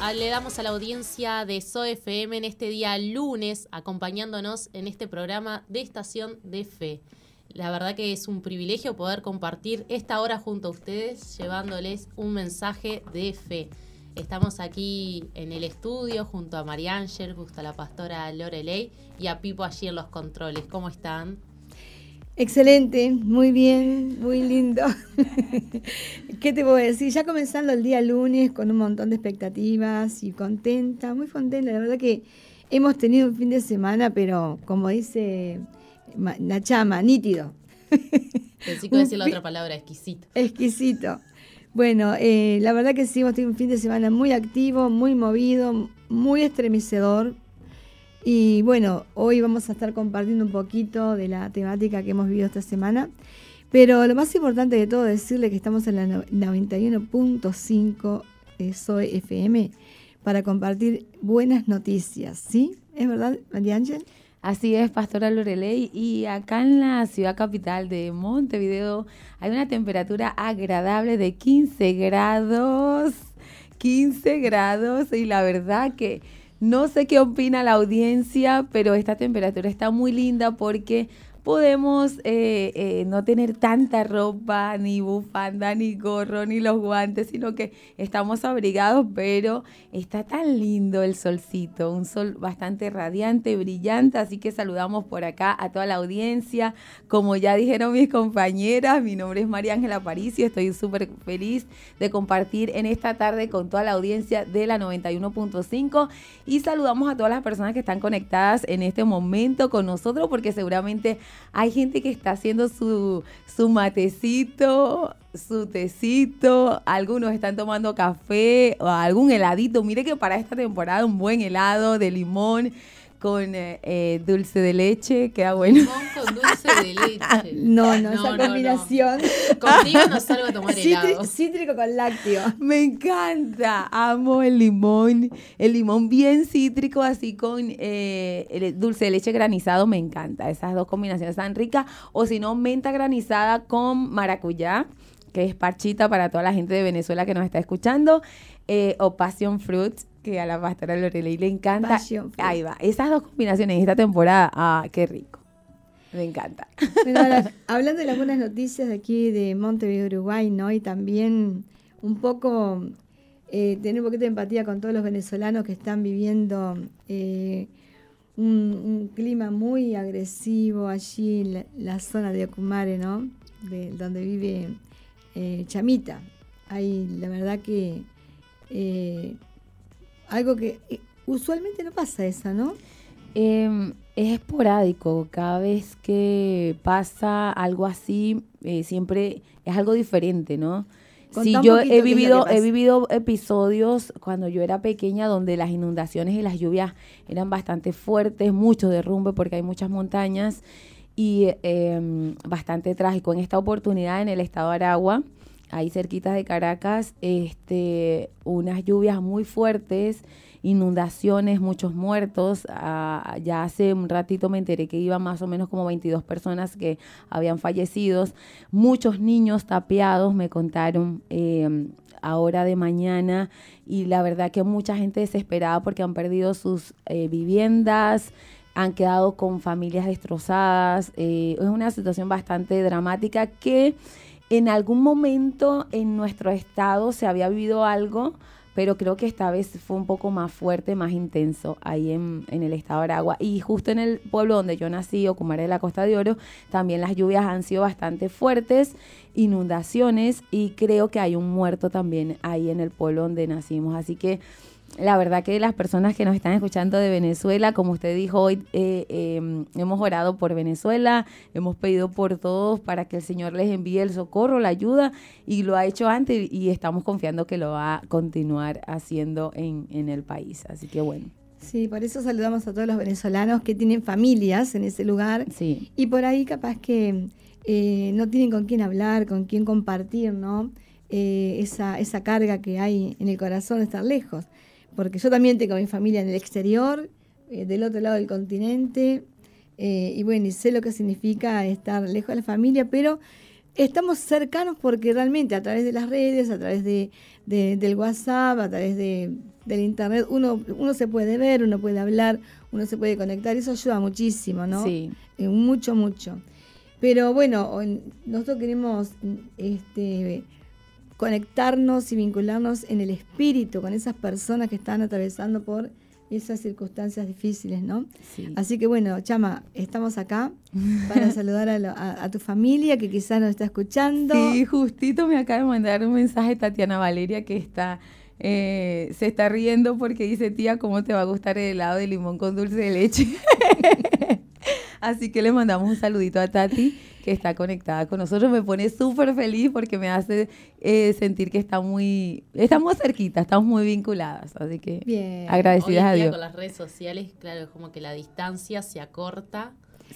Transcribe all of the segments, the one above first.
Ah, Le damos a la audiencia de SOFM en este día lunes, acompañándonos en este programa de Estación de Fe. La verdad que es un privilegio poder compartir esta hora junto a ustedes, llevándoles un mensaje de fe. Estamos aquí en el estudio junto a María Ángel, justo a la pastora Lorelei y a Pipo allí en los controles. ¿Cómo están? Excelente, muy bien, muy lindo. ¿Qué te puedo decir? Ya comenzando el día lunes con un montón de expectativas y contenta, muy contenta. La verdad que hemos tenido un fin de semana, pero como dice Ma- la chama, nítido. Pensé que decir la otra palabra, exquisito. Exquisito. Bueno, eh, la verdad que sí, hemos tenido un fin de semana muy activo, muy movido, muy estremecedor. Y bueno, hoy vamos a estar compartiendo un poquito de la temática que hemos vivido esta semana. Pero lo más importante de todo es decirle que estamos en la no- 91.5 de SOE FM para compartir buenas noticias, ¿sí? ¿Es verdad, María Ángel? Así es, Pastora Lorelei. Y acá en la ciudad capital de Montevideo hay una temperatura agradable de 15 grados. 15 grados. Y la verdad que no sé qué opina la audiencia, pero esta temperatura está muy linda porque podemos eh, eh, no tener tanta ropa, ni bufanda, ni gorro, ni los guantes, sino que estamos abrigados, pero está tan lindo el solcito, un sol bastante radiante, brillante, así que saludamos por acá a toda la audiencia. Como ya dijeron mis compañeras, mi nombre es María Ángela Aparicio, estoy súper feliz de compartir en esta tarde con toda la audiencia de la 91.5 y saludamos a todas las personas que están conectadas en este momento con nosotros porque seguramente hay gente que está haciendo su, su matecito, su tecito, algunos están tomando café o algún heladito. Mire que para esta temporada un buen helado de limón con eh, eh, dulce de leche, queda bueno. Limón con dulce de leche. No, no, esa combinación. Contigo no salgo a tomar helado. cítrico con lácteo. Me encanta, amo el limón, el limón bien cítrico, así con eh, el dulce de leche granizado, me encanta. Esas dos combinaciones están ricas. O si no, menta granizada con maracuyá, que es parchita para toda la gente de Venezuela que nos está escuchando. eh, o passion fruit, que a la pastora Lorelei le encanta. Ahí va, esas dos combinaciones esta temporada, ah, qué rico. Me encanta. Bueno, ahora, hablando de las buenas noticias de aquí de Montevideo, Uruguay, ¿no? Y también un poco eh, tener un poquito de empatía con todos los venezolanos que están viviendo eh, un, un clima muy agresivo allí en la, la zona de Ocumare, ¿no? De, donde vive eh, Chamita. Hay, la verdad que eh, algo que eh, usualmente no pasa esa, ¿no? Eh, es esporádico, cada vez que pasa algo así, eh, siempre es algo diferente, ¿no? Contá Sí, yo he vivido, he vivido episodios cuando yo era pequeña donde las inundaciones y las lluvias eran bastante fuertes, mucho derrumbe porque hay muchas montañas y eh, bastante trágico. En esta oportunidad en el estado de Aragua, ahí cerquitas de Caracas, este, unas lluvias muy fuertes, inundaciones, muchos muertos. Ah, ya hace un ratito me enteré que iban más o menos como 22 personas que habían fallecido. Muchos niños tapeados, me contaron. eh, ahora de mañana y la verdad que mucha gente desesperada porque han perdido sus eh, viviendas, han quedado con familias destrozadas. eh, es una situación bastante dramática que en algún momento en nuestro estado se había vivido algo, pero creo que esta vez fue un poco más fuerte, más intenso ahí en, en el estado de Aragua. Y justo en el pueblo donde yo nací, Ocumare de la Costa de Oro, también las lluvias han sido bastante fuertes, inundaciones, y creo que hay un muerto también ahí en el pueblo donde nacimos. Así que la verdad que las personas que nos están escuchando de Venezuela, como usted dijo hoy, eh, eh, hemos orado por Venezuela, hemos pedido por todos para que el Señor les envíe el socorro, la ayuda, y lo ha hecho antes y estamos confiando que lo va a continuar haciendo en, en el país. Así que bueno, Sí, por eso saludamos a todos los venezolanos que tienen familias en ese lugar sí, y por ahí capaz que eh, no tienen con quién hablar, con quién compartir, ¿no? Eh, esa, esa carga que hay en el corazón de estar lejos. Porque yo también tengo mi familia en el exterior, eh, del otro lado del continente, eh, y bueno, y sé lo que significa estar lejos de la familia, pero estamos cercanos porque realmente a través de las redes, a través de, del WhatsApp, a través de, del Internet, uno, uno se puede ver, uno puede hablar, uno se puede conectar, eso ayuda muchísimo, ¿no? Sí. Eh, mucho, mucho. Pero bueno, nosotros queremos este, conectarnos y vincularnos en el espíritu con esas personas que están atravesando por esas circunstancias difíciles, ¿no? Así que bueno, Chama, estamos acá para saludar a, tu familia que quizás nos está escuchando. Sí, justito me acaba de mandar un mensaje Tatiana Valeria que está eh, se está riendo porque dice, tía, ¿cómo te va a gustar el helado de limón con dulce de leche? Así que le mandamos un saludito a Tati, que está conectada con nosotros. Me pone súper feliz porque me hace eh, sentir que está muy, estamos cerquita, estamos muy vinculadas. Así que Bien. agradecidas a Dios. Con las redes sociales, claro, es como que la distancia se acorta.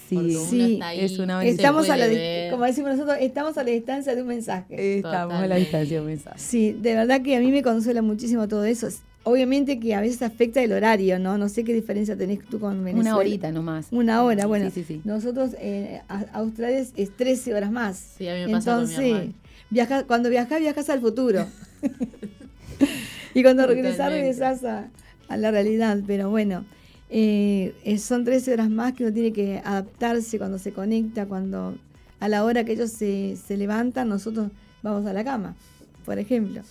Sí, sí es una estamos a la como decimos nosotros, estamos a la distancia de un mensaje. Estamos a la distancia de un mensaje. Sí, de verdad que a mí me consuela muchísimo todo eso. Obviamente que a veces afecta el horario, ¿no? No sé qué diferencia tenés tú con Venezuela. Una horita nomás. Una hora, bueno. Sí, sí, nosotros, eh, Australia es, 13 horas más. Sí, a mí me pasa Entonces, viaja, cuando viajas, viajas al futuro. y cuando regresas, regresas a, la realidad. Pero bueno, eh, son 13 horas más que uno tiene que adaptarse cuando se conecta, cuando a la hora que ellos se, se levantan, nosotros vamos a la cama, por ejemplo.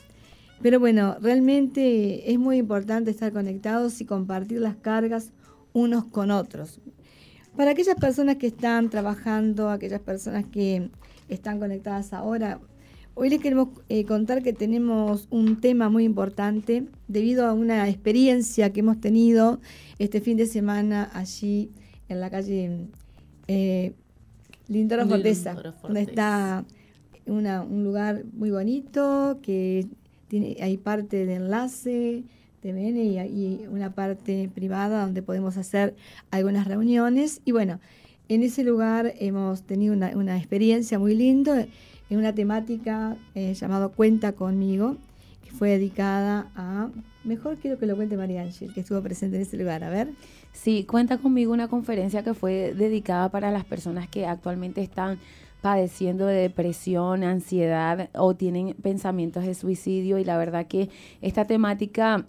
Pero bueno, realmente es muy importante estar conectados y compartir las cargas unos con otros. Para aquellas personas que están trabajando, aquellas personas que están conectadas ahora, hoy les queremos eh, contar que tenemos un tema muy importante debido a una experiencia que hemos tenido este fin de semana allí en la calle eh, Lindoro Forteza, donde está un lugar muy bonito que tiene, hay parte de enlace, TVN y, y una parte privada donde podemos hacer algunas reuniones. Y bueno, en ese lugar hemos tenido una, experiencia muy linda en una temática eh, llamado Cuenta conmigo, que fue dedicada a, mejor quiero que lo cuente María Ángel, que estuvo presente en ese lugar, a ver. Sí, Cuenta conmigo una conferencia que fue dedicada para las personas que actualmente están padeciendo de depresión, ansiedad o tienen pensamientos de suicidio. Y la verdad que esta temática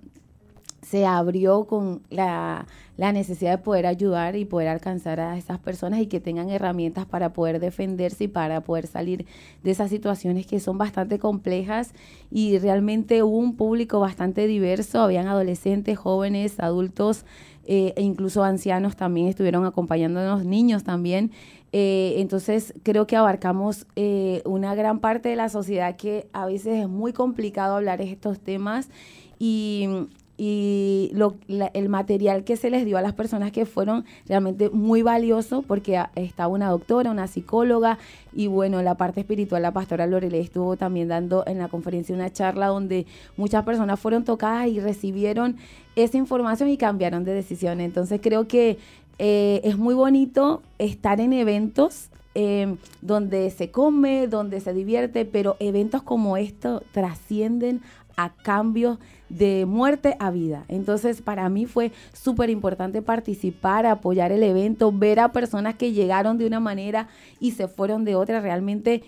se abrió con la, necesidad de poder ayudar y poder alcanzar a esas personas y que tengan herramientas para poder defenderse y para poder salir de esas situaciones que son bastante complejas. Y realmente hubo un público bastante diverso, habían adolescentes, jóvenes, adultos eh, e incluso ancianos también estuvieron acompañándonos, niños también. Eh, entonces creo que abarcamos eh, una gran parte de la sociedad que a veces es muy complicado hablar estos temas y, lo, el material que se les dio a las personas que fueron realmente muy valioso porque estaba una doctora, una psicóloga y bueno, la parte espiritual, la pastora Lorelei estuvo también dando en la conferencia una charla donde muchas personas fueron tocadas y recibieron esa información y cambiaron de decisión. Entonces creo que eh, es muy bonito estar en eventos em, donde se come, donde se divierte, pero eventos como estos trascienden a cambios de muerte a vida. Entonces, para mí fue súper importante participar, apoyar el evento, ver a personas que llegaron de una manera y se fueron de otra, realmente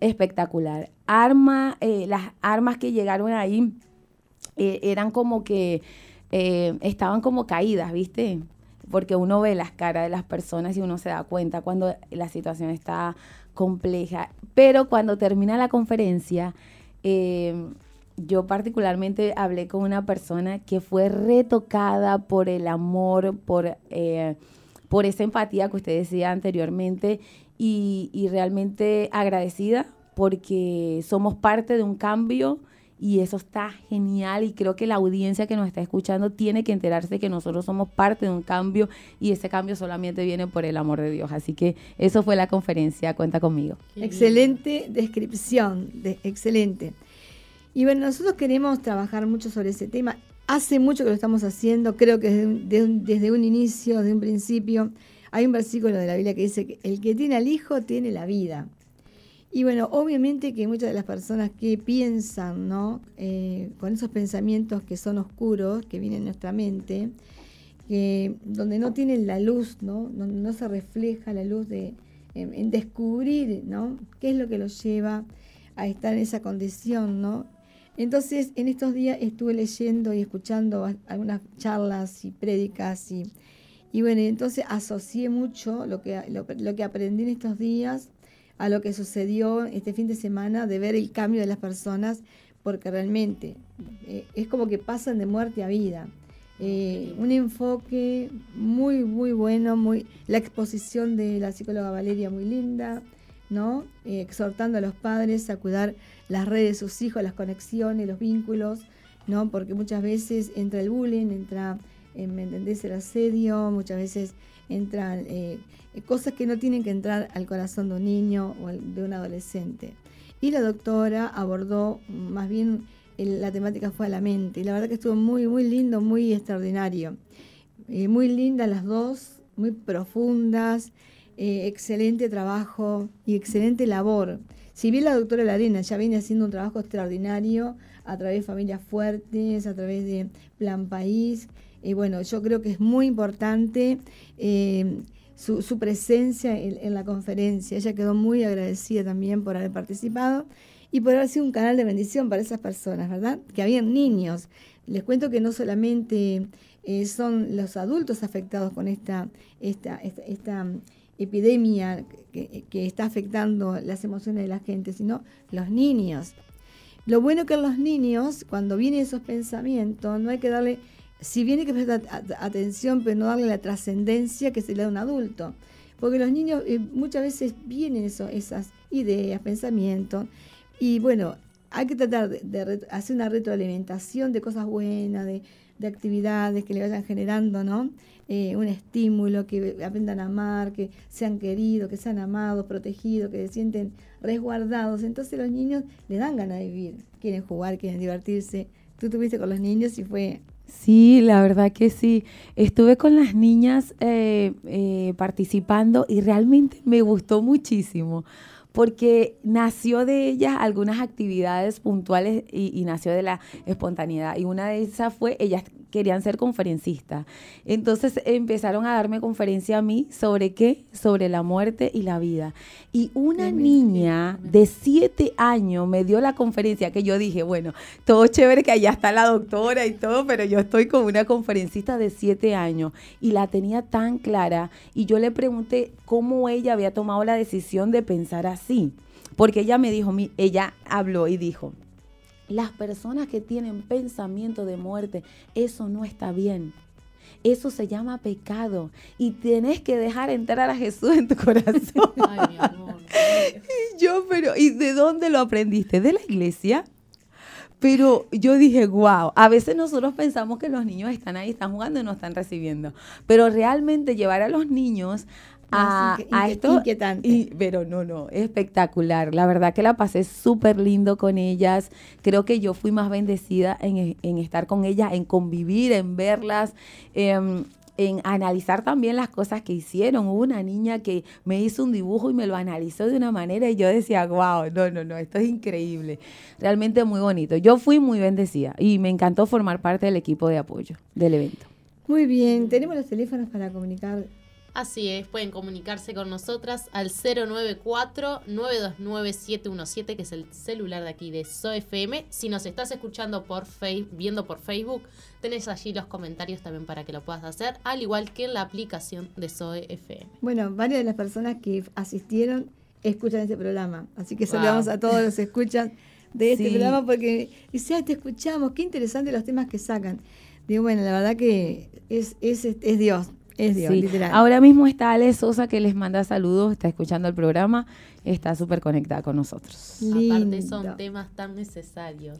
espectacular. Arma, eh, las armas que llegaron ahí eh, eran como que estaban como caídas, ¿viste? porque uno ve las caras de las personas y uno se da cuenta cuando la situación está compleja. Pero cuando termina la conferencia, em, yo particularmente hablé con una persona que fue retocada por el amor, por, eh, por esa empatía que usted decía anteriormente y, y realmente agradecida porque somos parte de un cambio y eso está genial y creo que la audiencia que nos está escuchando tiene que enterarse que nosotros somos parte de un cambio y ese cambio solamente viene por el amor de Dios. Así que eso fue la conferencia, cuenta conmigo. Excelente descripción, de, excelente. Y bueno, nosotros queremos trabajar mucho sobre ese tema. Hace mucho que lo estamos haciendo, creo que desde un, desde un inicio, desde un principio, hay un versículo de la Biblia que dice que el que tiene al Hijo tiene la vida. Y bueno, obviamente que muchas de las personas que piensan, ¿no? Eh, con esos pensamientos que son oscuros, que vienen en nuestra mente, que, donde no tienen la luz, ¿no? Donde no se refleja la luz de, en, descubrir, ¿no? ¿Qué es lo que los lleva a estar en esa condición, ¿no? Entonces, en estos días estuve leyendo y escuchando algunas charlas y prédicas y, y bueno, entonces asocié mucho lo que, lo, que aprendí en estos días a lo que sucedió este fin de semana de ver el cambio de las personas, porque realmente eh, es como que pasan de muerte a vida. Eh, un enfoque muy, muy bueno, muy, la exposición de la psicóloga Valeria muy linda, ¿no? Eh, exhortando a los padres a cuidar las redes de sus hijos, las conexiones, los vínculos, ¿no? Porque muchas veces entra el bullying, entra, eh, ¿me entendés? El asedio, muchas veces entran cosas que no tienen que entrar al corazón de un niño o de un adolescente. Y la doctora abordó más bien la temática fue a la mente. Y la verdad que estuvo muy, muy lindo, muy extraordinario. Eh, muy lindas las dos, muy profundas, eh, excelente trabajo y excelente labor. Si bien la doctora Larena ya viene haciendo un trabajo extraordinario a través de Familias Fuertes, a través de Plan País, y eh, bueno, yo creo que es muy importante su, su, presencia en, la conferencia. Ella quedó muy agradecida también por haber participado y por haber sido un canal de bendición para esas personas, ¿verdad? Que habían niños. Les cuento que no solamente eh, son los adultos afectados con esta, esta, esta, epidemia que, está afectando las emociones de la gente, sino los niños. Lo bueno que los niños, cuando vienen esos pensamientos, no hay que darle, si hay que prestar atención, pero no darle la trascendencia que se le da a un adulto. Porque los niños eh, muchas veces vienen eso, esas ideas, pensamientos, y bueno, hay que tratar de, hacer una retroalimentación de cosas buenas, de, actividades que le vayan generando, ¿no? Eh, un estímulo, que aprendan a amar, que sean queridos, que sean amados, protegidos, que se sienten resguardados. Entonces los niños le dan ganas de vivir, quieren jugar, quieren divertirse. Tú estuviste con los niños y fue... Sí, la verdad que sí. Estuve con las niñas eh, eh, participando y realmente me gustó muchísimo porque nació de ellas algunas actividades puntuales y, nació de la espontaneidad. Y una de esas fue, ellas querían ser conferencistas. Entonces empezaron a darme conferencia a mí sobre qué, sobre la muerte y la vida. Y una niña de siete años me dio la conferencia que yo dije, bueno, todo chévere que allá está la doctora y todo, pero yo estoy con una conferencista de siete años y la tenía tan clara. Y yo le pregunté cómo ella había tomado la decisión de pensar así. Porque ella me dijo, ella habló y dijo, las personas que tienen pensamiento de muerte, eso no está bien. Eso se llama pecado y tienes que dejar entrar a Jesús en tu corazón. Ay, mi amor. y yo, pero, ¿y de dónde lo aprendiste? ¿De la iglesia? Pero yo dije, wow, a veces nosotros pensamos que los niños están ahí, están jugando y no están recibiendo. Pero realmente llevar a los niños a, esto. Y, pero no, no, espectacular. La verdad que la pasé súper lindo con ellas. Creo que yo fui más bendecida en, estar con ellas, en convivir, en verlas. Em, en analizar también las cosas que hicieron. Hubo una niña que me hizo un dibujo y me lo analizó de una manera y yo decía, wow, no, no, no, esto es increíble. Realmente muy bonito. Yo fui muy bendecida y me encantó formar parte del equipo de apoyo del evento. Muy bien, tenemos los teléfonos para comunicar Así es, pueden comunicarse con nosotras al 094-929-717, que es el celular de aquí de SOFM. Si nos estás escuchando por viendo por Facebook, tenés allí los comentarios también para que lo puedas hacer, al igual que en la aplicación de SOFM. Bueno, varias de las personas que asistieron escuchan este programa, así que saludamos a todos los que escuchan de este programa porque dice, te escuchamos, qué interesante los temas que sacan. Digo, bueno, la verdad que es, es, es Dios, es Dios, literal. Ahora mismo está Ale Sosa que les manda saludos, está escuchando el programa, está súper conectada con nosotros. Aparte son temas tan necesarios.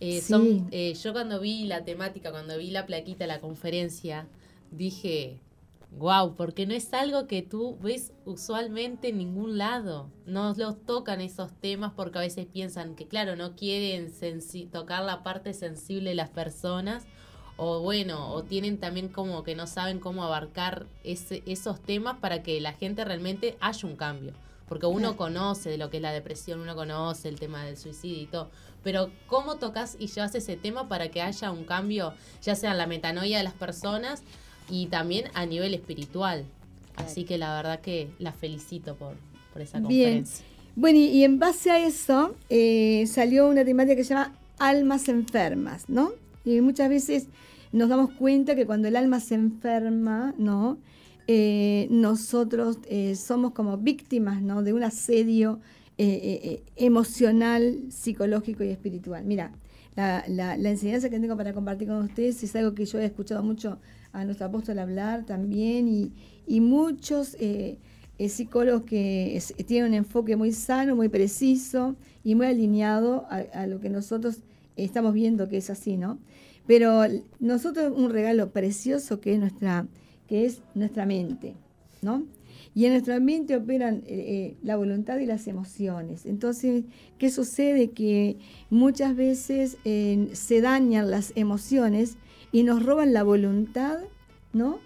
Eh, son, eh, yo cuando vi la temática, cuando vi la plaquita, la conferencia, dije, wow, porque no es algo que tú ves usualmente en ningún lado. No los tocan esos temas porque a veces piensan que, claro, no quieren tocar la parte sensible de las personas o bueno, o tienen también como que no saben cómo abarcar ese, esos temas para que la gente realmente haya un cambio. Porque uno conoce de lo que es la depresión, uno conoce el tema del suicidio y todo. Pero ¿cómo tocas y llevas ese tema para que haya un cambio, ya sea en la metanoia de las personas y también a nivel espiritual? Así que la verdad que la felicito por, por esa Bien. conferencia. Bueno, y, y en base a eso eh, salió una temática que se llama almas enfermas, ¿no? Y muchas veces nos damos cuenta que cuando el alma se enferma, ¿no? Eh, nosotros eh, somos como víctimas, ¿no? De un asedio eh, emocional, psicológico y espiritual. Mira, la, enseñanza que tengo para compartir con ustedes es algo que yo he escuchado mucho a nuestro apóstol hablar también y, y muchos psicólogos que tienen un enfoque muy sano, muy preciso y muy alineado a lo que nosotros estamos viendo que es así, ¿no? Pero nosotros un regalo precioso que es nuestra, que es nuestra mente, ¿no? Y en nuestra mente operan eh, eh, la voluntad y las emociones. Entonces, ¿qué sucede? Que muchas veces eh, se dañan las emociones y nos roban la voluntad, ¿no?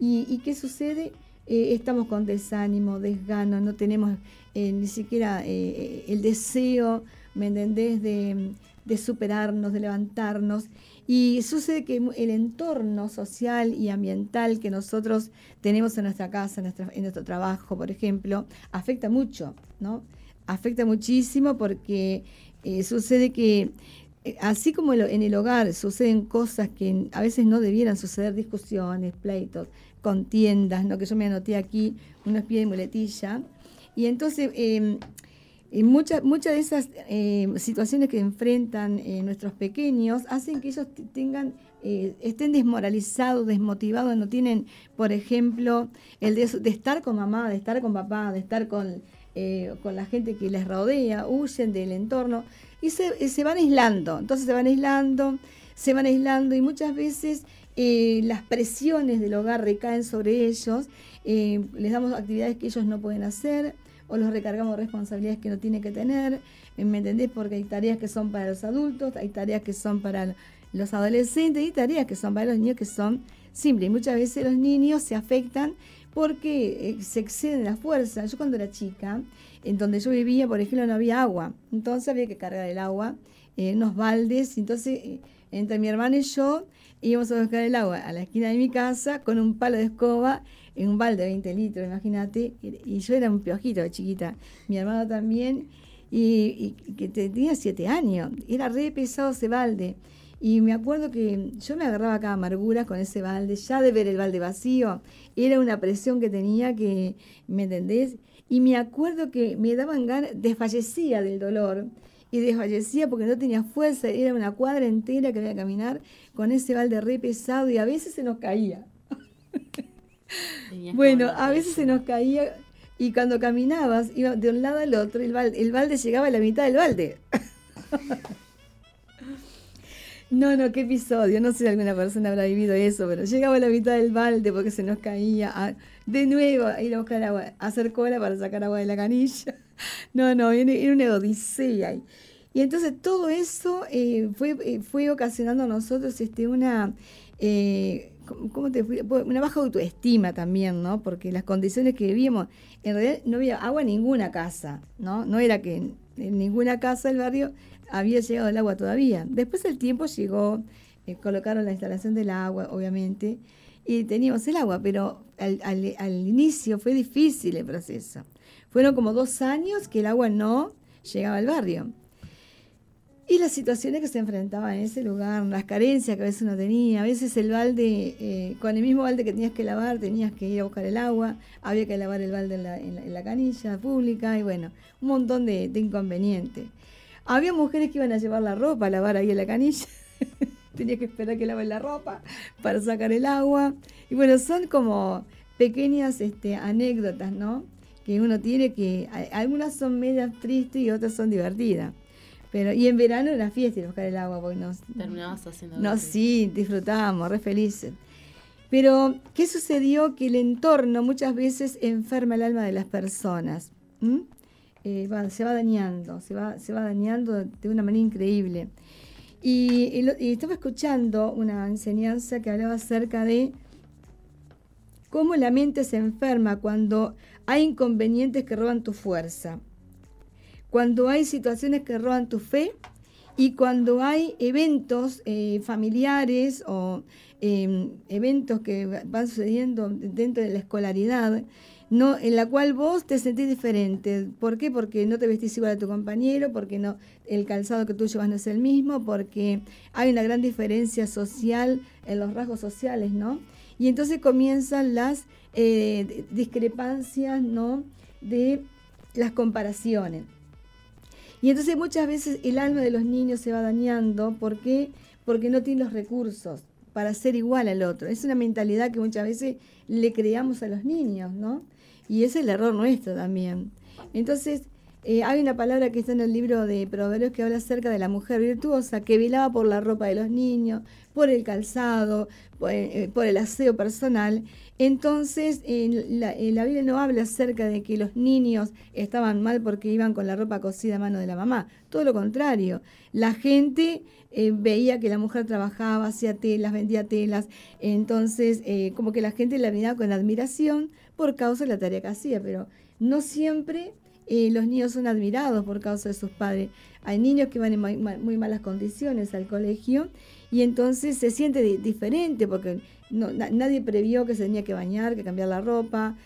¿Y, qué sucede? Estamos con desánimo, desgano, no tenemos ni siquiera el deseo, ¿me entendés?, de superarnos, de levantarnos. Y sucede que el entorno social y ambiental que nosotros tenemos en nuestra casa, en, nuestro trabajo, por ejemplo, afecta mucho, ¿no? Afecta muchísimo porque eh, sucede que, eh, así como en el hogar suceden cosas que a veces no debieran suceder, discusiones, pleitos, contiendas, ¿no? Que yo me anoté aquí, unos pies de muletilla. Y entonces, eh, y muchas muchas de esas eh, situaciones que enfrentan eh, nuestros pequeños hacen que ellos tengan eh, estén desmoralizados, desmotivados, no tienen, por ejemplo, el de, de estar con mamá, de estar con papá, de estar con, eh, con la gente que les rodea, huyen del entorno y se, eh, se van aislando. Entonces se van aislando, se van aislando y muchas veces las presiones del hogar recaen sobre ellos, les damos actividades que ellos no pueden hacer o los recargamos de responsabilidades que no tienen que tener, eh, ¿me entendés? Porque hay tareas que son para los adultos, hay tareas que son para los adolescentes y tareas que son para los niños que son simples. Y muchas veces los niños se afectan porque eh, se exceden la fuerza. Yo cuando era chica, en donde yo vivía, por ejemplo, no había agua, entonces había que cargar el agua en unos baldes, entonces eh, entre mi hermana y yo íbamos a buscar el agua a la esquina de mi casa con un palo de escoba en un balde de 20 litros, imagínate, y yo era un piojito chiquita, mi hermano también, y, y que tenía siete años, era re pesado ese balde. Y me acuerdo que yo me agarraba cada amargura con ese balde, ya de ver el balde vacío, era una presión que tenía que, ¿me entendés? Y me acuerdo que me daban ganas, desfallecía del dolor, y desfallecía porque no tenía fuerza, era una cuadra entera que había que caminar con ese balde re pesado y a veces se nos caía. Bueno, a veces se nos caía y cuando caminabas, iba de un lado al otro, el balde, el balde llegaba a la mitad del balde. No, no, qué episodio. No sé si alguna persona habrá vivido eso, pero llegaba a la mitad del balde porque se nos caía. a- de nuevo ir a buscar agua, a hacer cola para sacar agua de la canilla. No, no, era una odisea. Y, entonces todo eso eh, fue, eh, fue ocasionando a nosotros este, una, eh, ¿cómo- ¿cómo te? Pues, una baja autoestima también, ¿no? Porque las condiciones que vivíamos, en realidad no había agua en ninguna casa, ¿no? No era que en, ninguna casa del barrio había llegado el agua todavía. Después el tiempo llegó, colocaron la instalación del agua, obviamente, y teníamos el agua, pero al inicio fue difícil el proceso. Fueron como dos años que el agua no llegaba al barrio. Y las situaciones que se enfrentaban en ese lugar, las carencias que a veces uno tenía, a veces el balde, eh, con el mismo balde que tenías que lavar, tenías que ir a buscar el agua, había que lavar el balde en la, en la- en la canilla pública, y bueno, un montón de, inconvenientes. Había mujeres que iban a llevar la ropa a lavar ahí en la canilla, tenía que esperar que laven la ropa para sacar el agua, y bueno, son como pequeñas este, anécdotas, ¿no? Que uno tiene que, algunas son medias tristes y otras son divertidas. Pero, y en verano era fiesta ir a buscar el agua, porque nos, Terminabas haciendo no, sí, disfrutábamos, re felices. Pero, ¿qué sucedió? Que el entorno muchas veces enferma el alma de las personas. ¿m? Eh, va- se va dañando, se va, se va dañando de una manera increíble. Y, y lo- y estaba escuchando una enseñanza que hablaba acerca de cómo la mente se enferma cuando hay inconvenientes que roban tu fuerza, cuando hay situaciones que roban tu fe Y cuando hay eventos eh, familiares o em, eventos que van sucediendo dentro de la escolaridad, no, en la cual vos te sentís diferente. ¿Por qué? Porque no te vestís igual a tu compañero, porque no, el calzado que tú llevas no es el mismo, porque hay una gran diferencia social en los rasgos sociales, ¿no? Y entonces comienzan las eh, discrepancias, ¿no? De las comparaciones. Y entonces muchas veces el alma de los niños se va dañando. ¿Por qué? Porque no tiene los recursos para ser igual al otro. Es una mentalidad que muchas veces le creamos a los niños, ¿no? Y es el error nuestro también. Entonces, eh, hay una palabra que está en el libro de Proverbios que habla acerca de la mujer virtuosa que velaba por la ropa de los niños, por el calzado, por, eh, el aseo personal. Entonces, en la, Biblia no habla acerca de que los niños estaban mal porque iban con la ropa cosida a mano de la mamá. Todo lo contrario. La gente eh, veía que la mujer trabajaba, hacía telas, vendía telas. Entonces, como que la gente la miraba con admiración por causa de la tarea que hacía, pero no siempre eh, los niños son admirados por causa de sus padres. Hay niños que van en muy, malas condiciones al colegio y entonces se siente diferente porque nadie previó que se tenía que bañar, que cambiar la ropa,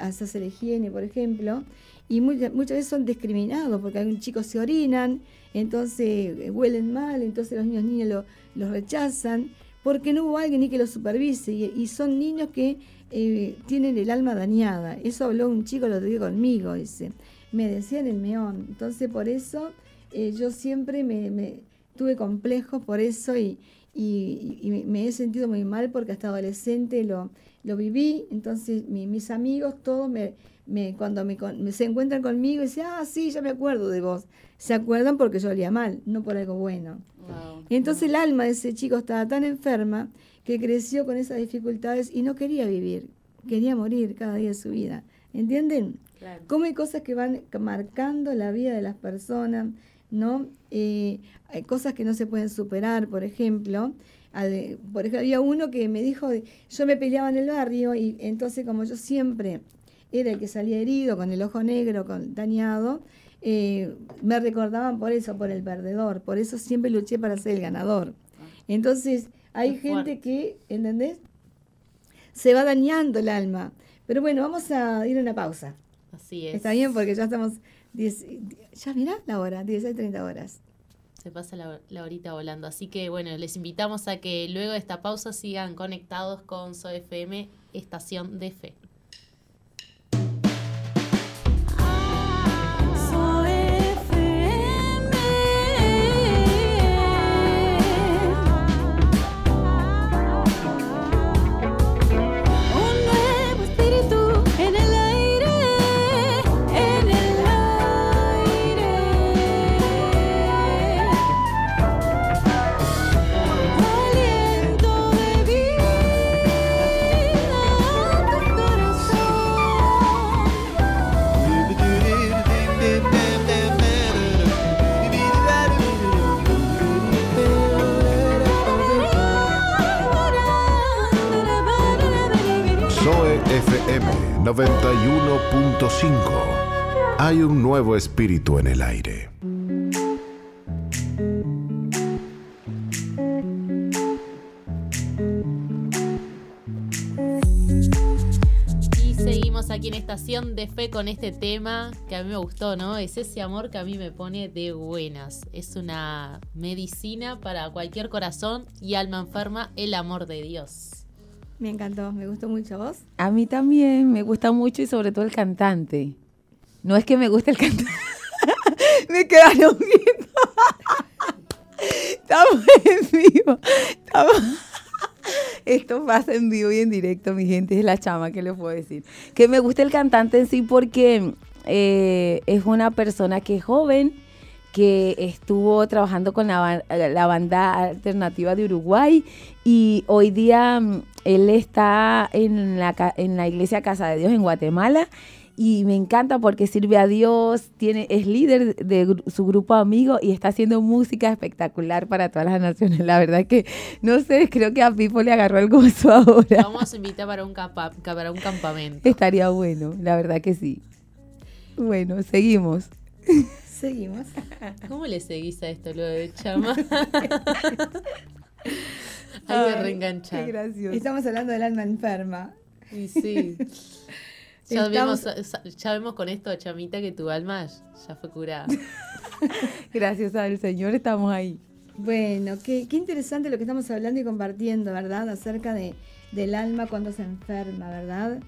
hacerse la higiene, por ejemplo. Y muchas, veces son discriminados porque algunos chicos se orinan, entonces eh, huelen mal, entonces los niños niños los rechazan porque no hubo alguien ni que los supervise y son niños que eh, tienen el alma dañada. Eso habló un chico lo digo conmigo, dice. Me decían el meón. Entonces por eso eh, yo siempre me, tuve complejos por eso y, me he sentido muy mal porque hasta adolescente lo, lo viví. Entonces mis amigos todos me, me cuando me, se encuentran conmigo dicen, ah, sí, ya me acuerdo de vos. Se acuerdan porque yo olía mal, no por algo bueno. entonces el alma de ese chico estaba tan enferma que creció con esas dificultades y no quería vivir, quería morir cada día de su vida. ¿Entienden? Cómo hay cosas que van marcando la vida de las personas, ¿no? Eh, hay cosas que no se pueden superar, por ejemplo. por ejemplo, había uno que me dijo, yo me peleaba en el barrio y entonces como yo siempre era el que salía herido, con el ojo negro, con, dañado, eh, me recordaban por eso, por el perdedor. Por eso siempre luché para ser el ganador. Ah. Entonces, hay gente que, ¿entendés? Se va dañando el alma. Pero bueno, vamos a ir a una pausa. Así es. Está bien porque ya estamos, ya mirá la hora, 16, 30 horas. Se pasa la, la, horita volando. Así que bueno, les invitamos a que luego de esta pausa sigan conectados con SOFM, Estación de Fe. 91.5. Hay un nuevo espíritu en el aire. Y seguimos aquí en Estación de Fe con este tema que a mí me gustó, ¿no? Es ese amor que a mí me pone de buenas. Es una medicina para cualquier corazón y alma enferma, el amor de Dios. Me encantó, me gustó mucho. ¿Vos? A mí también, me gusta mucho y sobre todo el cantante. No es que me guste el cantante. me quedaron viendo. Estamos en vivo. Esto pasa en vivo y en directo, mi gente. Es la chama que les puedo decir. Que me gusta el cantante en sí porque eh, es una persona que es joven, que estuvo trabajando con la, banda alternativa de Uruguay y hoy día mm, él está en la, en la iglesia Casa de Dios en Guatemala y me encanta porque sirve a Dios, tiene, es líder de su grupo de amigos y está haciendo música espectacular para todas las naciones. La verdad que, no sé, creo que a Pipo le agarró el gozo ahora. Vamos a invitar para un, para un campamento. Estaría bueno, la verdad que sí. Bueno, seguimos. Seguimos. ¿Cómo le seguís a esto lo de chama? Hay que reenganchar. Qué gracioso. Estamos hablando del alma enferma. Y sí. Ya, Estamos- vemos, ya vemos con esto, Chamita, que tu alma ya fue curada. Gracias al Señor estamos ahí. Bueno, qué, qué interesante lo que estamos hablando y compartiendo, ¿verdad? Acerca de, del alma cuando se enferma, ¿verdad?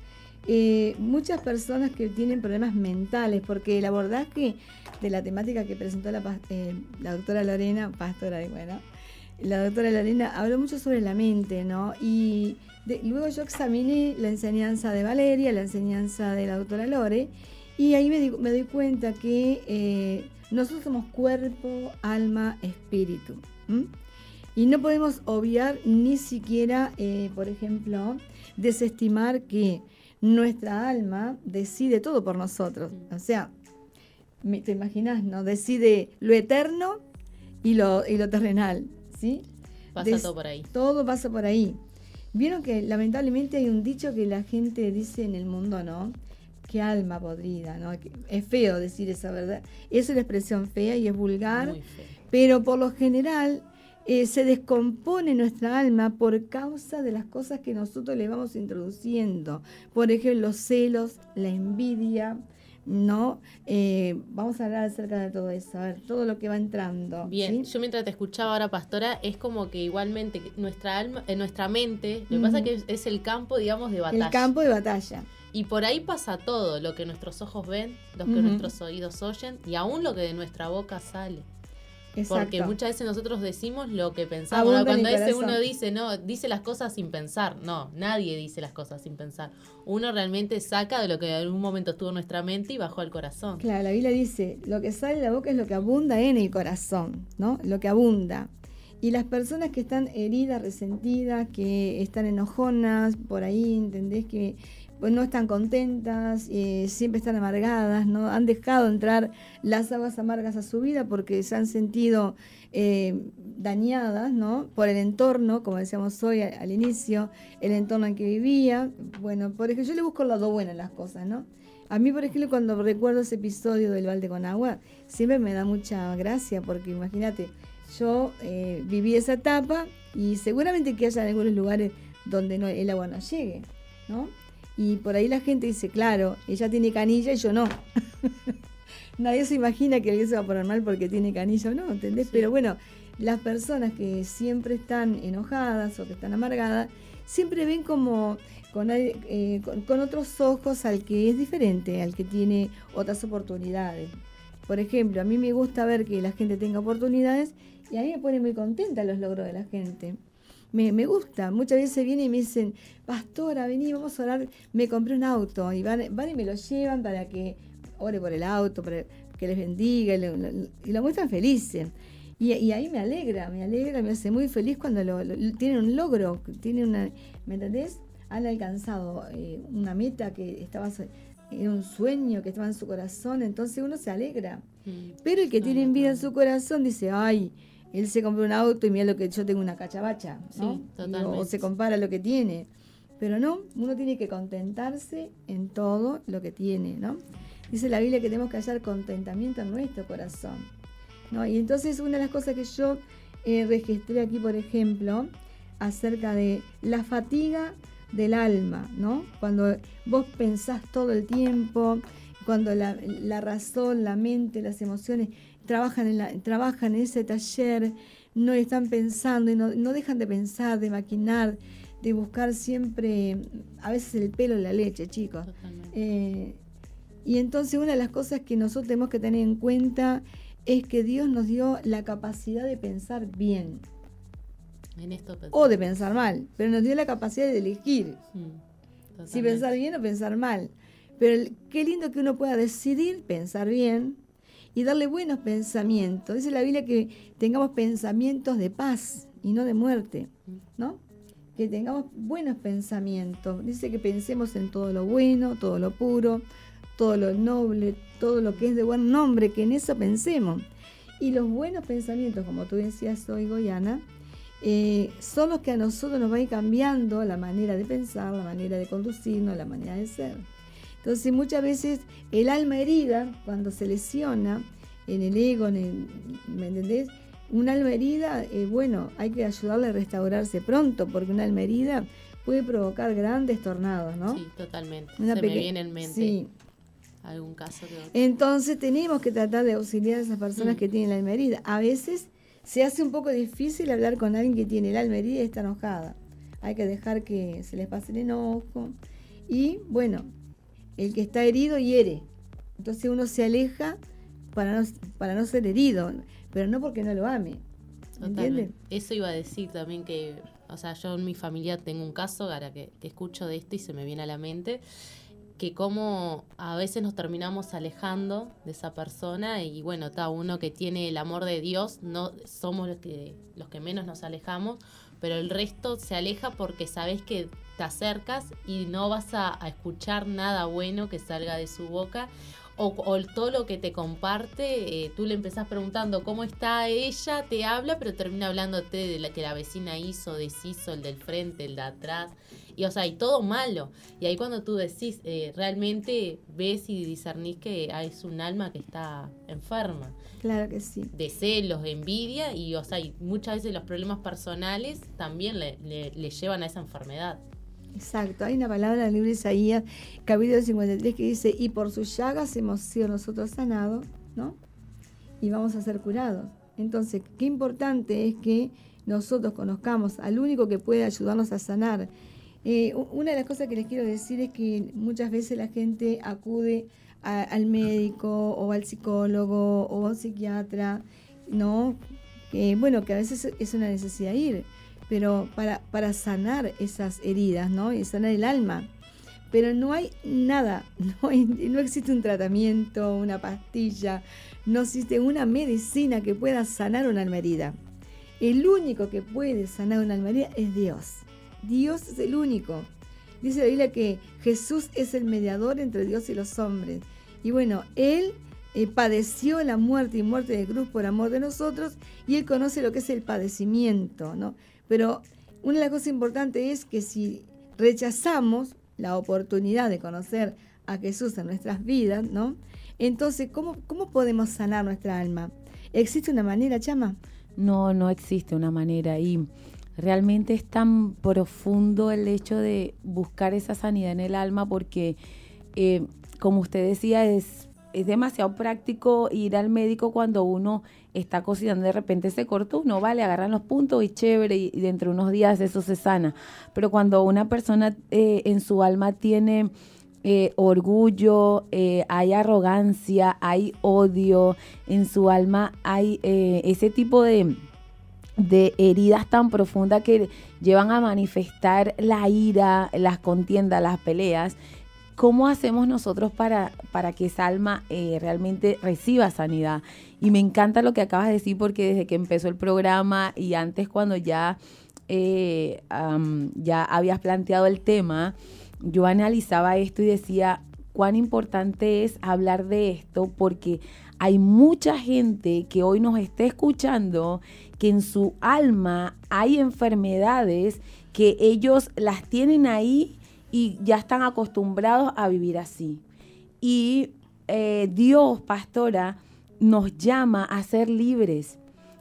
Eh, muchas personas que tienen problemas mentales, porque el abordaje de la temática que presentó la, eh, la doctora Lorena, pastora, y bueno, la doctora Lorena habló mucho sobre la mente, ¿no? Y luego yo examiné la enseñanza de Valeria, la enseñanza de la doctora Lore, y ahí me, doy cuenta que eh, nosotros somos cuerpo, alma, espíritu. ¿m? Y no podemos obviar ni siquiera, eh, por ejemplo, desestimar que nuestra alma decide todo por nosotros. O sea, te imaginas, ¿no? Decide lo eterno y lo, y lo terrenal, ¿sí? Pasa Des- todo por ahí. Todo pasa por ahí. Vieron que lamentablemente hay un dicho que la gente dice en el mundo, ¿no? Qué alma podrida, ¿no? Es feo decir esa verdad. Es una expresión fea y es vulgar, Muy feo. pero por lo general eh, se descompone nuestra alma por causa de las cosas que nosotros le vamos introduciendo. Por ejemplo, los celos, la envidia, ¿no? Eh, vamos a hablar acerca de todo eso, a ver, todo lo que va entrando. Bien, ¿sí? yo mientras te escuchaba ahora, Pastora, es como que igualmente nuestra alma, eh, nuestra mente, lo que pasa Ujú. que es, es el campo, digamos, de batalla. El campo de batalla. Y por ahí pasa todo, lo que nuestros ojos ven, lo que nuestros oídos oyen y aún lo que de nuestra boca sale. Exacto. Porque muchas veces nosotros decimos lo que pensamos. ¿no? Cuando ese uno dice, no, dice las cosas sin pensar. No, nadie dice las cosas sin pensar. Uno realmente saca de lo que en algún momento estuvo en nuestra mente y bajó al corazón. Claro, la Biblia dice, lo que sale de la boca es lo que abunda en el corazón, ¿no? Lo que abunda. Y las personas que están heridas, resentidas, que están enojonas, por ahí, ¿entendés? Que pues, no están contentas, eh, siempre están amargadas, ¿no? Han dejado entrar las aguas amargas a su vida porque se han sentido eh, dañadas, ¿no? Por el entorno, como decíamos hoy al, inicio, el entorno en que vivía. Bueno, por ejemplo, yo le busco el lado bueno en las cosas, ¿no? A mí, por ejemplo, cuando recuerdo ese episodio del balde con agua, siempre me da mucha gracia, porque imagínate, yo eh, viví esa etapa y seguramente que haya algunos lugares donde no, el agua no llegue, ¿no? Y por ahí la gente dice, claro, ella tiene canilla y yo no. Nadie se imagina que alguien se va a poner mal porque tiene canilla o no, ¿entendés? Sí. Pero bueno, las personas que siempre están enojadas o que están amargadas, siempre ven como con, eh, con, con otros ojos al que es diferente, al que tiene otras oportunidades. Por ejemplo, a mí me gusta ver que la gente tenga oportunidades y a mí me pone muy contenta los logros de la gente. Me, me gusta, muchas veces vienen y me dicen, pastora, vení, vamos a orar, me compré un auto y van, van y me lo llevan para que ore por el auto, para que les bendiga y lo, lo- y lo muestran felices. Y, y ahí me alegra, me alegra, me hace muy feliz cuando lo, tienen un logro, tienen una, ¿me entendés? Han alcanzado eh, una meta que estaba, era un sueño que estaba en su corazón, entonces uno se alegra. Mm. Pero el que tiene envidia en total. su corazón dice, ay, él se compró un auto y mira lo que yo tengo una cachabacha, ¿no? Sí, totalmente. O se compara lo que tiene. Pero no, uno tiene que contentarse en todo lo que tiene, ¿no? Dice la Biblia que tenemos que hallar contentamiento en nuestro corazón. ¿no? Y entonces una de las cosas que yo eh, registré aquí, por ejemplo, acerca de la fatiga del alma, ¿no? Cuando vos pensás todo el tiempo, cuando la, la razón, la mente, las emociones trabajan en, la- trabajan en ese taller, no están pensando y no, no dejan de pensar, de maquinar, de buscar siempre, a veces el pelo en la leche, chicos. Eh, y entonces una de las cosas que nosotros tenemos que tener en cuenta es que Dios nos dio la capacidad de pensar bien. En esto o de pensar mal, pero nos dio la capacidad de elegir. Mm, si pensar bien o pensar mal. Pero el- qué lindo que uno pueda decidir pensar bien y darle buenos pensamientos. Dice la Biblia que tengamos pensamientos de paz y no de muerte, ¿no? Que tengamos buenos pensamientos. Dice que pensemos en todo lo bueno, todo lo puro, todo lo noble, todo lo que es de buen nombre, que en eso pensemos. Y los buenos pensamientos, como tú decías hoy, Goyana, eh, son los que a nosotros nos va a ir cambiando la manera de pensar, la manera de conducirnos, la manera de ser. Entonces muchas veces el alma herida, cuando se lesiona, en el ego, en el, ¿me entendés? Una alma herida, eh, bueno, hay que ayudarle a restaurarse pronto, porque una alma herida puede provocar grandes tornados, ¿no? Sí, totalmente. Se me viene en mente sí. algún caso que... Entonces tenemos que tratar de auxiliar a esas personas mm. que tienen la alma herida. A veces se hace un poco difícil hablar con alguien que tiene el alma herida y está enojada. Hay que dejar que se les pase el enojo. Y bueno, el que está herido hiere. Entonces uno se aleja para no, para no ser herido, pero no porque no lo ame. Eso iba a decir también que, o sea, yo en mi familia tengo un caso, ahora que, que escucho de esto y se me viene a la mente, que como a veces nos terminamos alejando de esa persona y bueno, está uno que tiene el amor de Dios, no somos los que los que menos nos alejamos, pero el resto se aleja porque sabes que te acercas y no vas a, escuchar nada bueno que salga de su boca. O, todo lo que te comparte, eh, tú le empezás preguntando cómo está ella, te habla, pero termina hablándote de la que la vecina hizo, deshizo, el del frente, el de atrás, y o sea, y todo malo. Y ahí cuando tú decís, eh, realmente ves y discernís que es un alma que está enferma. Claro que sí. De celos, de envidia, y o sea, y muchas veces los problemas personales también le, le llevan a esa enfermedad. Exacto, hay una palabra en el libro de Isaías, capítulo 53, que dice, y por sus llagas hemos sido nosotros sanados, ¿no? Y vamos a ser curados. Entonces, qué importante es que nosotros conozcamos al único que puede ayudarnos a sanar. Eh, una de las cosas que les quiero decir es que muchas veces la gente acude al médico o al psicólogo o al psiquiatra, ¿no? bueno, que a veces es una necesidad ir pero para, para sanar esas heridas, ¿no? Y sanar el alma. Pero no hay nada, no, no existe un tratamiento, una pastilla, no existe una medicina que pueda sanar una alma herida. El único que puede sanar una alma herida es Dios. Dios es el único. Dice la Biblia que Jesús es el mediador entre Dios y los hombres. Y bueno, Él eh, padeció la muerte y muerte de cruz por amor de nosotros y Él conoce lo que es el padecimiento, ¿no? Pero una de las cosas importantes es que si rechazamos la oportunidad de conocer a Jesús en nuestras vidas, ¿no? Entonces, ¿cómo, cómo podemos sanar nuestra alma? ¿Existe una manera, Chama? No, no existe una manera. Y realmente es tan profundo el hecho de buscar esa sanidad en el alma porque, eh, como usted decía, es es demasiado práctico ir al médico cuando uno está cocinando, de repente se cortó, uno vale, agarran los puntos y chévere, y, dentro de unos días eso se sana. Pero cuando una persona eh, en su alma tiene eh, orgullo, eh, hay arrogancia, hay odio, en su alma hay ese tipo de, de heridas tan profundas que llevan a manifestar la ira, las contiendas, las peleas, ¿Cómo hacemos nosotros para, para que esa alma eh, realmente reciba sanidad? Y me encanta lo que acabas de decir porque desde que empezó el programa y antes cuando ya, eh, ya habías planteado el tema, yo analizaba esto y decía cuán importante es hablar de esto porque hay mucha gente que hoy nos está escuchando que en su alma hay enfermedades que ellos las tienen ahí y ya están acostumbrados a vivir así. Y eh, Dios, pastora, nos llama a ser libres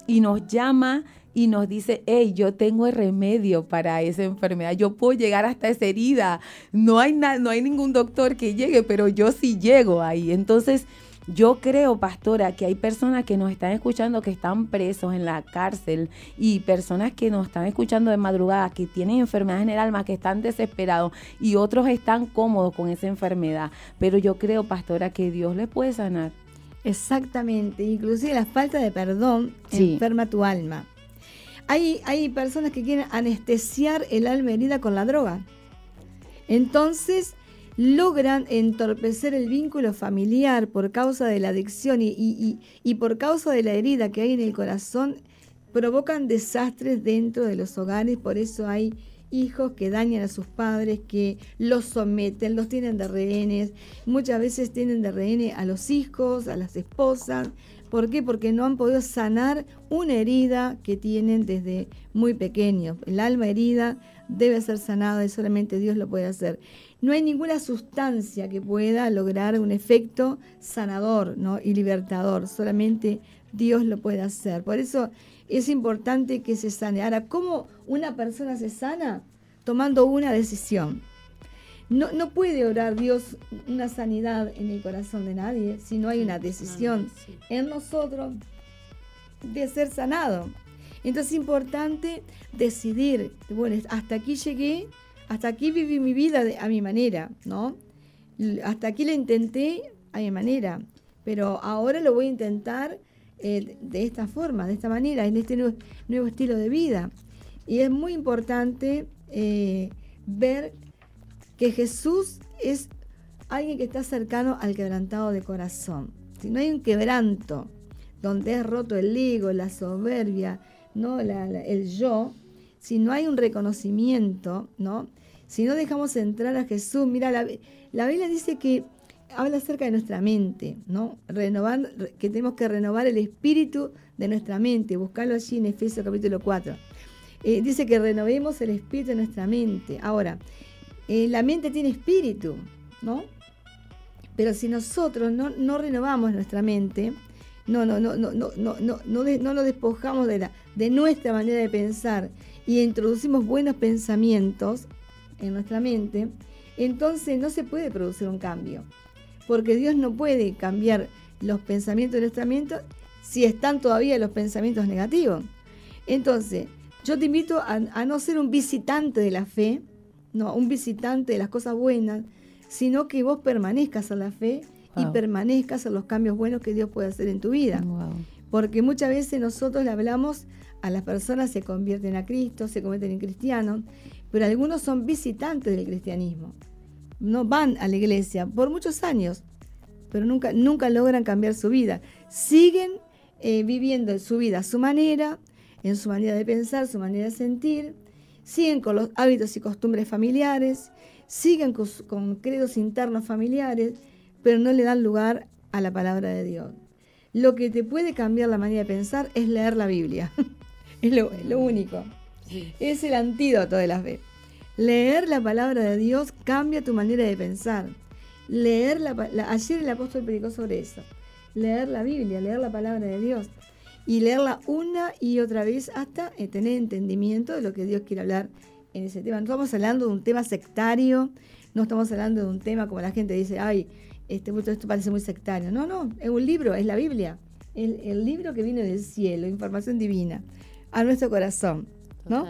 y nos llama y nos dice, hey, yo tengo el remedio para esa enfermedad, yo puedo llegar hasta esa herida, no hay, no hay ningún doctor que llegue, pero yo sí llego ahí. Entonces, yo creo, pastora, que hay personas que nos están escuchando que están presos en la cárcel y personas que nos están escuchando de madrugada que tienen enfermedades en el alma, que están desesperados y otros están cómodos con esa enfermedad. Pero yo creo, pastora, que Dios les puede sanar. Exactamente, inclusive la falta de perdón enferma tu alma. Hay, hay personas que quieren anestesiar el alma herida con la droga. Entonces, logran entorpecer el vínculo familiar por causa de la adicción y, y, por causa de la herida que hay en el corazón, provocan desastres dentro de los hogares, por eso hay hijos que dañan a sus padres, que los someten, los tienen de rehenes, muchas veces tienen de rehenes a los hijos, a las esposas, ¿Por qué? Porque no han podido sanar una herida que tienen desde muy pequeños. El alma herida debe ser sanada y solamente Dios lo puede hacer. No hay ninguna sustancia que pueda lograr un efecto sanador y libertador. Solamente Dios lo puede hacer. Por eso es importante que se sane. Ahora, ¿cómo una persona se sana? Tomando una decisión. No, no puede orar Dios una sanidad en el corazón de nadie si no hay una decisión en nosotros de ser sanado. Entonces es importante decidir, bueno, hasta aquí llegué, hasta aquí viví mi vida a mi manera, ¿no? Hasta aquí la intenté a mi manera, pero ahora lo voy a intentar eh, de esta forma, de esta manera, en este nuevo, estilo de vida. Y es muy importante eh, ver que Jesús es alguien que está cercano al quebrantado de corazón. Si no hay un quebranto donde es roto el ego, la soberbia, ¿no? el yo, si no hay un reconocimiento, ¿no? si no dejamos entrar a Jesús, mira, la, la Biblia dice que habla acerca de nuestra mente, ¿no? Renovar, que tenemos que renovar el espíritu de nuestra mente, buscarlo allí en Efesios capítulo 4. Eh, dice que renovemos el espíritu de nuestra mente. Ahora, eh, la mente tiene espíritu, ¿no? Pero si nosotros no, renovamos nuestra mente, no, no, no, no, no, no, no, no, no nos despojamos de, la, de nuestra manera de pensar y introducimos buenos pensamientos en nuestra mente, entonces no se puede producir un cambio. Porque Dios no puede cambiar los pensamientos de nuestra mente si están todavía los pensamientos negativos. Entonces, yo te invito a no ser un visitante de la fe, no un visitante de las cosas buenas, sino que vos permanezcas en la fe y permanezcas en los cambios buenos que Dios puede hacer en tu vida. Porque muchas veces nosotros le hablamos a las personas, se convierten a Cristo, se convierten en cristianos, pero algunos son visitantes del cristianismo. No van a la iglesia por muchos años, pero nunca, nunca logran cambiar su vida. Siguen eh, viviendo su vida a su manera, en su manera de pensar, su manera de sentir, siguen con los hábitos y costumbres familiares, siguen con, credos internos familiares, pero no le dan lugar a la palabra de Dios. Lo que te puede cambiar la manera de pensar es leer la Biblia. es, lo, único. Es el antídoto de la fe. Leer la palabra de Dios cambia tu manera de pensar. Leer la, ayer el apóstol predicó sobre eso. Leer la Biblia, leer la palabra de Dios y leerla una y otra vez hasta eh, tener entendimiento de lo que Dios quiere hablar en ese tema. No estamos hablando de un tema sectario, no estamos hablando de un tema como la gente dice, ay, este, esto parece muy sectario. No, no, es un libro, es la Biblia. El, libro que viene del cielo, información divina, a nuestro corazón. ¿no?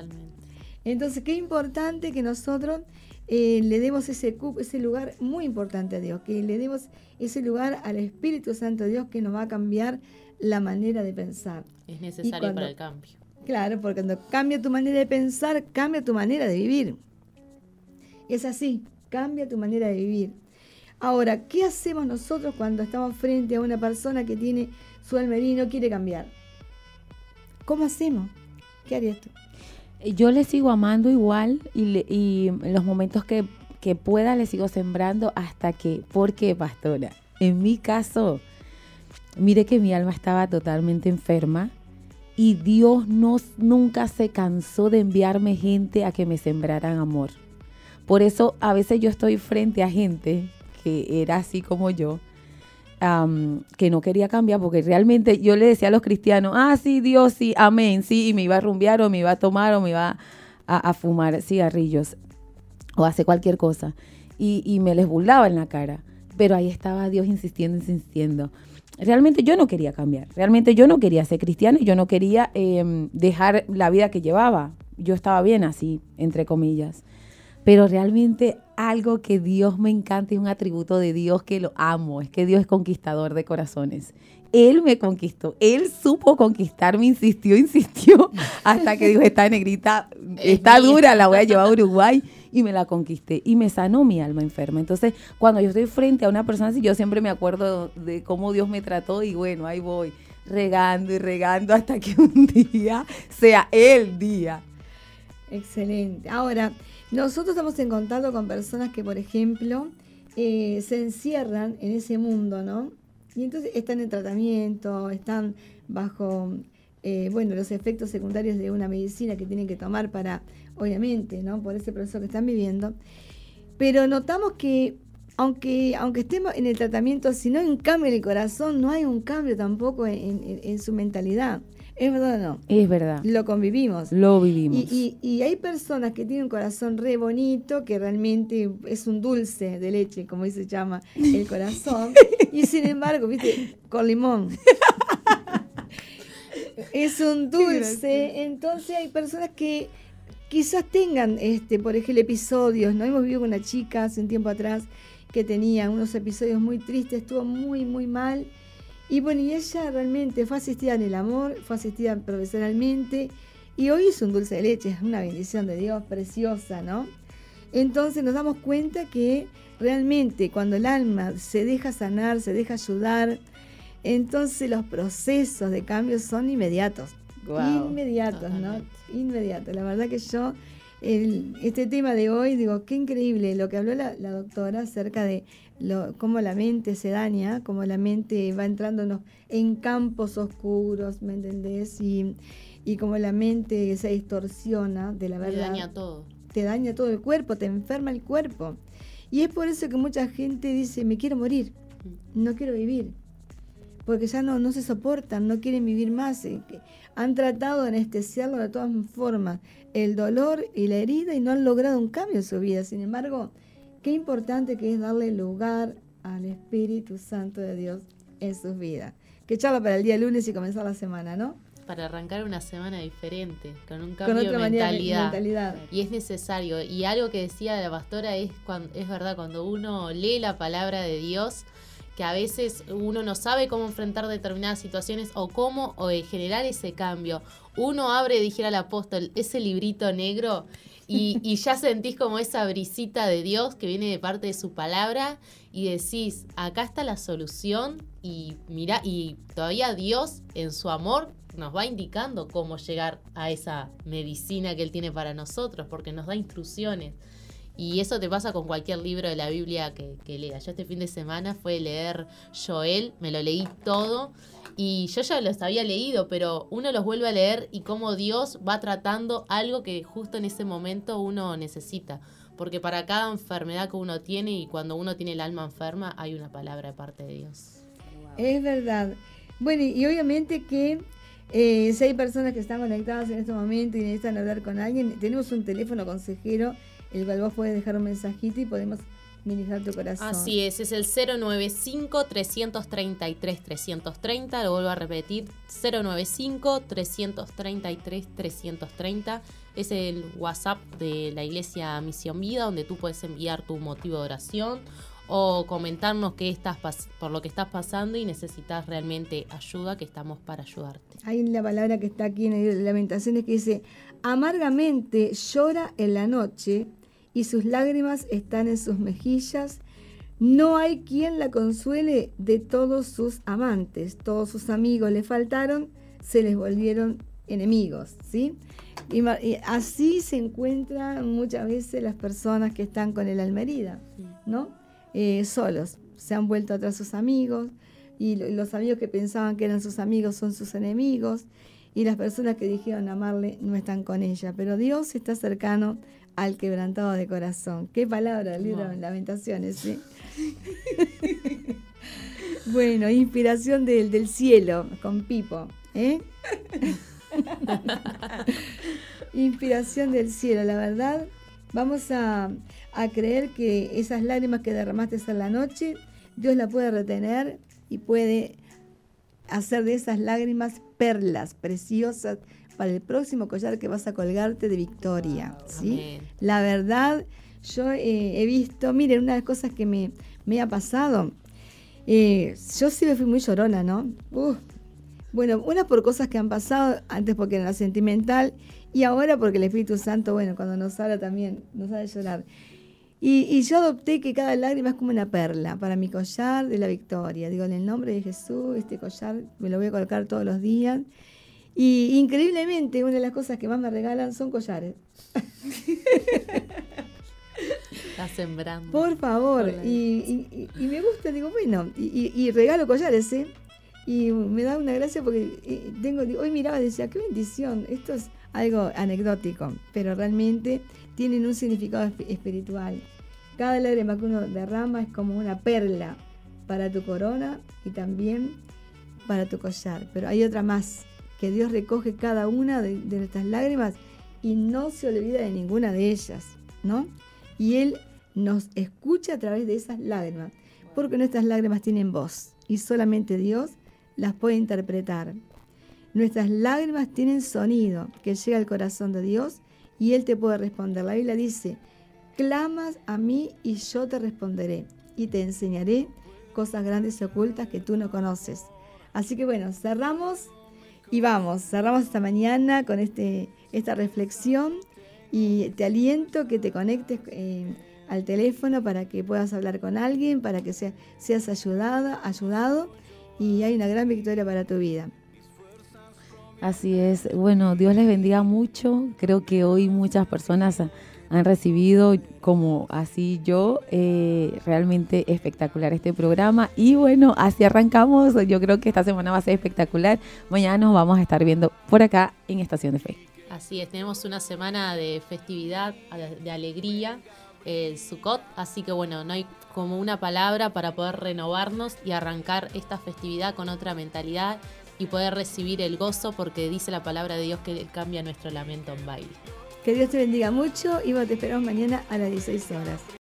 Entonces, qué importante que nosotros eh, le demos ese, ese lugar muy importante a Dios, que le demos ese lugar al Espíritu Santo de Dios que nos va a cambiar la manera de pensar. Es necesario para el cambio. Claro, porque cuando cambia tu manera de pensar, cambia tu manera de vivir. Es así, cambia tu manera de vivir. Ahora, ¿qué hacemos nosotros cuando estamos frente a una persona que tiene su almería y no quiere cambiar? ¿Cómo hacemos? ¿Qué harías tú? Yo le sigo amando igual y, en los momentos que, que pueda le sigo sembrando hasta que, ¿por qué, pastora? En mi caso, Mire que mi alma estaba totalmente enferma y Dios no, nunca se cansó de enviarme gente a que me sembraran amor. Por eso a veces yo estoy frente a gente que era así como yo, que no quería cambiar, porque realmente yo le decía a los cristianos, ah, sí, Dios, sí, amén, sí, y me iba a rumbear o me iba a tomar o me iba a, fumar cigarrillos o hacer cualquier cosa. Y, y me les burlaba en la cara. Pero ahí estaba Dios insistiendo, insistiendo realmente yo no quería cambiar, realmente yo no quería ser cristiano y yo no quería em, dejar la vida que llevaba. Yo estaba bien así, entre comillas. Pero realmente algo que Dios me encanta y un atributo de Dios que lo amo, es que Dios es conquistador de corazones. Él me conquistó, él supo conquistarme, insistió, insistió, hasta que dijo, esta negrita está dura, la voy a llevar a Uruguay y me la conquisté y me sanó mi alma enferma. Entonces, cuando yo estoy frente a una persona así, yo siempre me acuerdo de cómo Dios me trató y bueno, ahí voy, regando y regando hasta que un día sea el día. Excelente. Ahora, nosotros estamos en contacto con personas que, por ejemplo, eh, se encierran en ese mundo, ¿no? Y entonces están en tratamiento, están bajo, eh, bueno, los efectos secundarios de una medicina que tienen que tomar para, obviamente, ¿no? Por ese proceso que están viviendo. Pero notamos que aunque, aunque estemos en el tratamiento, si no hay un cambio en el corazón, no hay un cambio tampoco en, su mentalidad. ¿Es verdad o no? Es verdad. Lo convivimos. Lo vivimos. Y, y, hay personas que tienen un corazón re bonito, que realmente es un dulce de leche, como se llama el corazón. y sin embargo, viste, con limón. es un dulce. Entonces hay personas que quizás tengan, este, por ejemplo, episodios, ¿no? Hemos vivido con una chica hace un tiempo atrás que tenía unos episodios muy tristes, estuvo muy, muy mal. Y bueno, y ella realmente fue asistida en el amor, fue asistida profesionalmente y hoy es un dulce de leche, es una bendición de Dios preciosa, ¿no? Entonces nos damos cuenta que realmente cuando el alma se deja sanar, se deja ayudar, entonces los procesos de cambio son inmediatos. Inmediatos, ¿no? Inmediatos. La verdad que yo este tema de hoy, digo, qué increíble lo que habló la, doctora acerca de lo, cómo la mente se daña, cómo la mente va entrando en, campos oscuros, ¿me entendés? Y, y cómo la mente se distorsiona de la verdad. Te daña todo. Te daña todo el cuerpo, te enferma el cuerpo. Y es por eso que mucha gente dice, me quiero morir, no quiero vivir porque ya no, no se soportan, no quieren vivir más. Han tratado de anestesiarlo de todas formas, el dolor y la herida, y no han logrado un cambio en su vida. Sin embargo, qué importante que es darle lugar al Espíritu Santo de Dios en sus vidas. Que charla para el día lunes y comenzar la semana, ¿no? Para arrancar una semana diferente, con un cambio de mentalidad. Y es necesario. Y algo que decía la pastora es, cuando, es verdad, cuando uno lee la palabra de Dios, que a veces uno no sabe cómo enfrentar determinadas situaciones o cómo generar ese cambio. Uno abre, dijera el apóstol, ese librito negro y, ya sentís como esa brisita de Dios que viene de parte de su palabra y decís, acá está la solución y mira, y todavía Dios en su amor nos va indicando cómo llegar a esa medicina que Él tiene para nosotros, porque nos da instrucciones. Y eso te pasa con cualquier libro de la Biblia que, que leas. Yo este fin de semana fue leer Joel, me lo leí todo y yo ya los había leído, pero uno los vuelve a leer y cómo Dios va tratando algo que justo en ese momento uno necesita. Porque para cada enfermedad que uno tiene y cuando uno tiene el alma enferma hay una palabra de parte de Dios. Es verdad. Bueno, y obviamente que eh, si hay personas que están conectadas en este momento y necesitan hablar con alguien, tenemos un teléfono consejero el cual vos puedes dejar un mensajito y podemos ministrar tu corazón. Así es, es el 095-333-330, lo vuelvo a repetir, 095-333-330. Es el WhatsApp de la Iglesia Misión Vida, donde tú puedes enviar tu motivo de oración o comentarnos qué estás por lo que estás pasando y necesitas realmente ayuda, que estamos para ayudarte. Hay la palabra que está aquí en el Lamentaciones que dice, amargamente llora en la noche y sus lágrimas están en sus mejillas. No hay quien la consuele de todos sus amantes. Todos sus amigos le faltaron, se les volvieron enemigos, ¿sí? Y, así se encuentran muchas veces las personas que están con el almerida, ¿no? Eh, solos. Se han vuelto atrás sus amigos y los amigos que pensaban que eran sus amigos son sus enemigos y las personas que dijeron amarle no están con ella. Pero Dios está cercano al quebrantado de corazón. Qué palabra el libro de Lamentaciones, ¿sí? bueno, inspiración del, del cielo con Pipo, ¿eh? inspiración del cielo, la verdad. Vamos a, a creer que esas lágrimas que derramaste en la noche, Dios la puede retener y puede hacer de esas lágrimas perlas preciosas para el próximo collar que vas a colgarte de victoria. ¿sí? La verdad, yo eh, he visto, miren, una de las cosas que me, me ha pasado, eh, yo sí me fui muy llorona, ¿no? bueno, una por cosas que han pasado, antes porque era sentimental, y ahora porque el Espíritu Santo, bueno, cuando nos habla también, nos hace llorar. Y, y, yo adopté que cada lágrima es como una perla para mi collar de la victoria. Digo, en el nombre de Jesús, este collar me lo voy a colocar todos los días. Y increíblemente, una de las cosas que más me regalan son collares. Está sembrando. Por favor. Y, me gusta, digo, bueno, y, regalo collares, ¿eh? Y me da una gracia porque eh, tengo, hoy miraba y decía, qué bendición, esto es algo anecdótico, pero realmente tienen un significado espiritual. Cada lágrima que uno derrama es como una perla para tu corona y también para tu collar. Pero hay otra más, que Dios recoge cada una de, de nuestras lágrimas y no se olvida de ninguna de ellas, ¿no? Y Él nos escucha a través de esas lágrimas, porque nuestras lágrimas tienen voz y solamente Dios las puede interpretar. Nuestras lágrimas tienen sonido que llega al corazón de Dios y Él te puede responder. La Biblia dice, clamas a mí y yo te responderé y te enseñaré cosas grandes y ocultas que tú no conoces. Así que bueno, cerramos y vamos, cerramos esta mañana con este, esta reflexión y te aliento que te conectes eh, al teléfono para que puedas hablar con alguien, para que seas ayudada, ayudado y hay una gran victoria para tu vida. Así es. Bueno, Dios les bendiga mucho. Creo que hoy muchas personas han recibido, como así yo, eh, realmente espectacular este programa. Y bueno, así arrancamos. Yo creo que esta semana va a ser espectacular. Mañana nos vamos a estar viendo por acá en Estación de Fe. Así es, tenemos una semana de festividad, de alegría, el Sukkot, así que bueno, no hay como una palabra para poder renovarnos y arrancar esta festividad con otra mentalidad y poder recibir el gozo porque dice la palabra de Dios que cambia nuestro lamento en baile. Que Dios te bendiga mucho y te esperamos mañana a las 16 horas.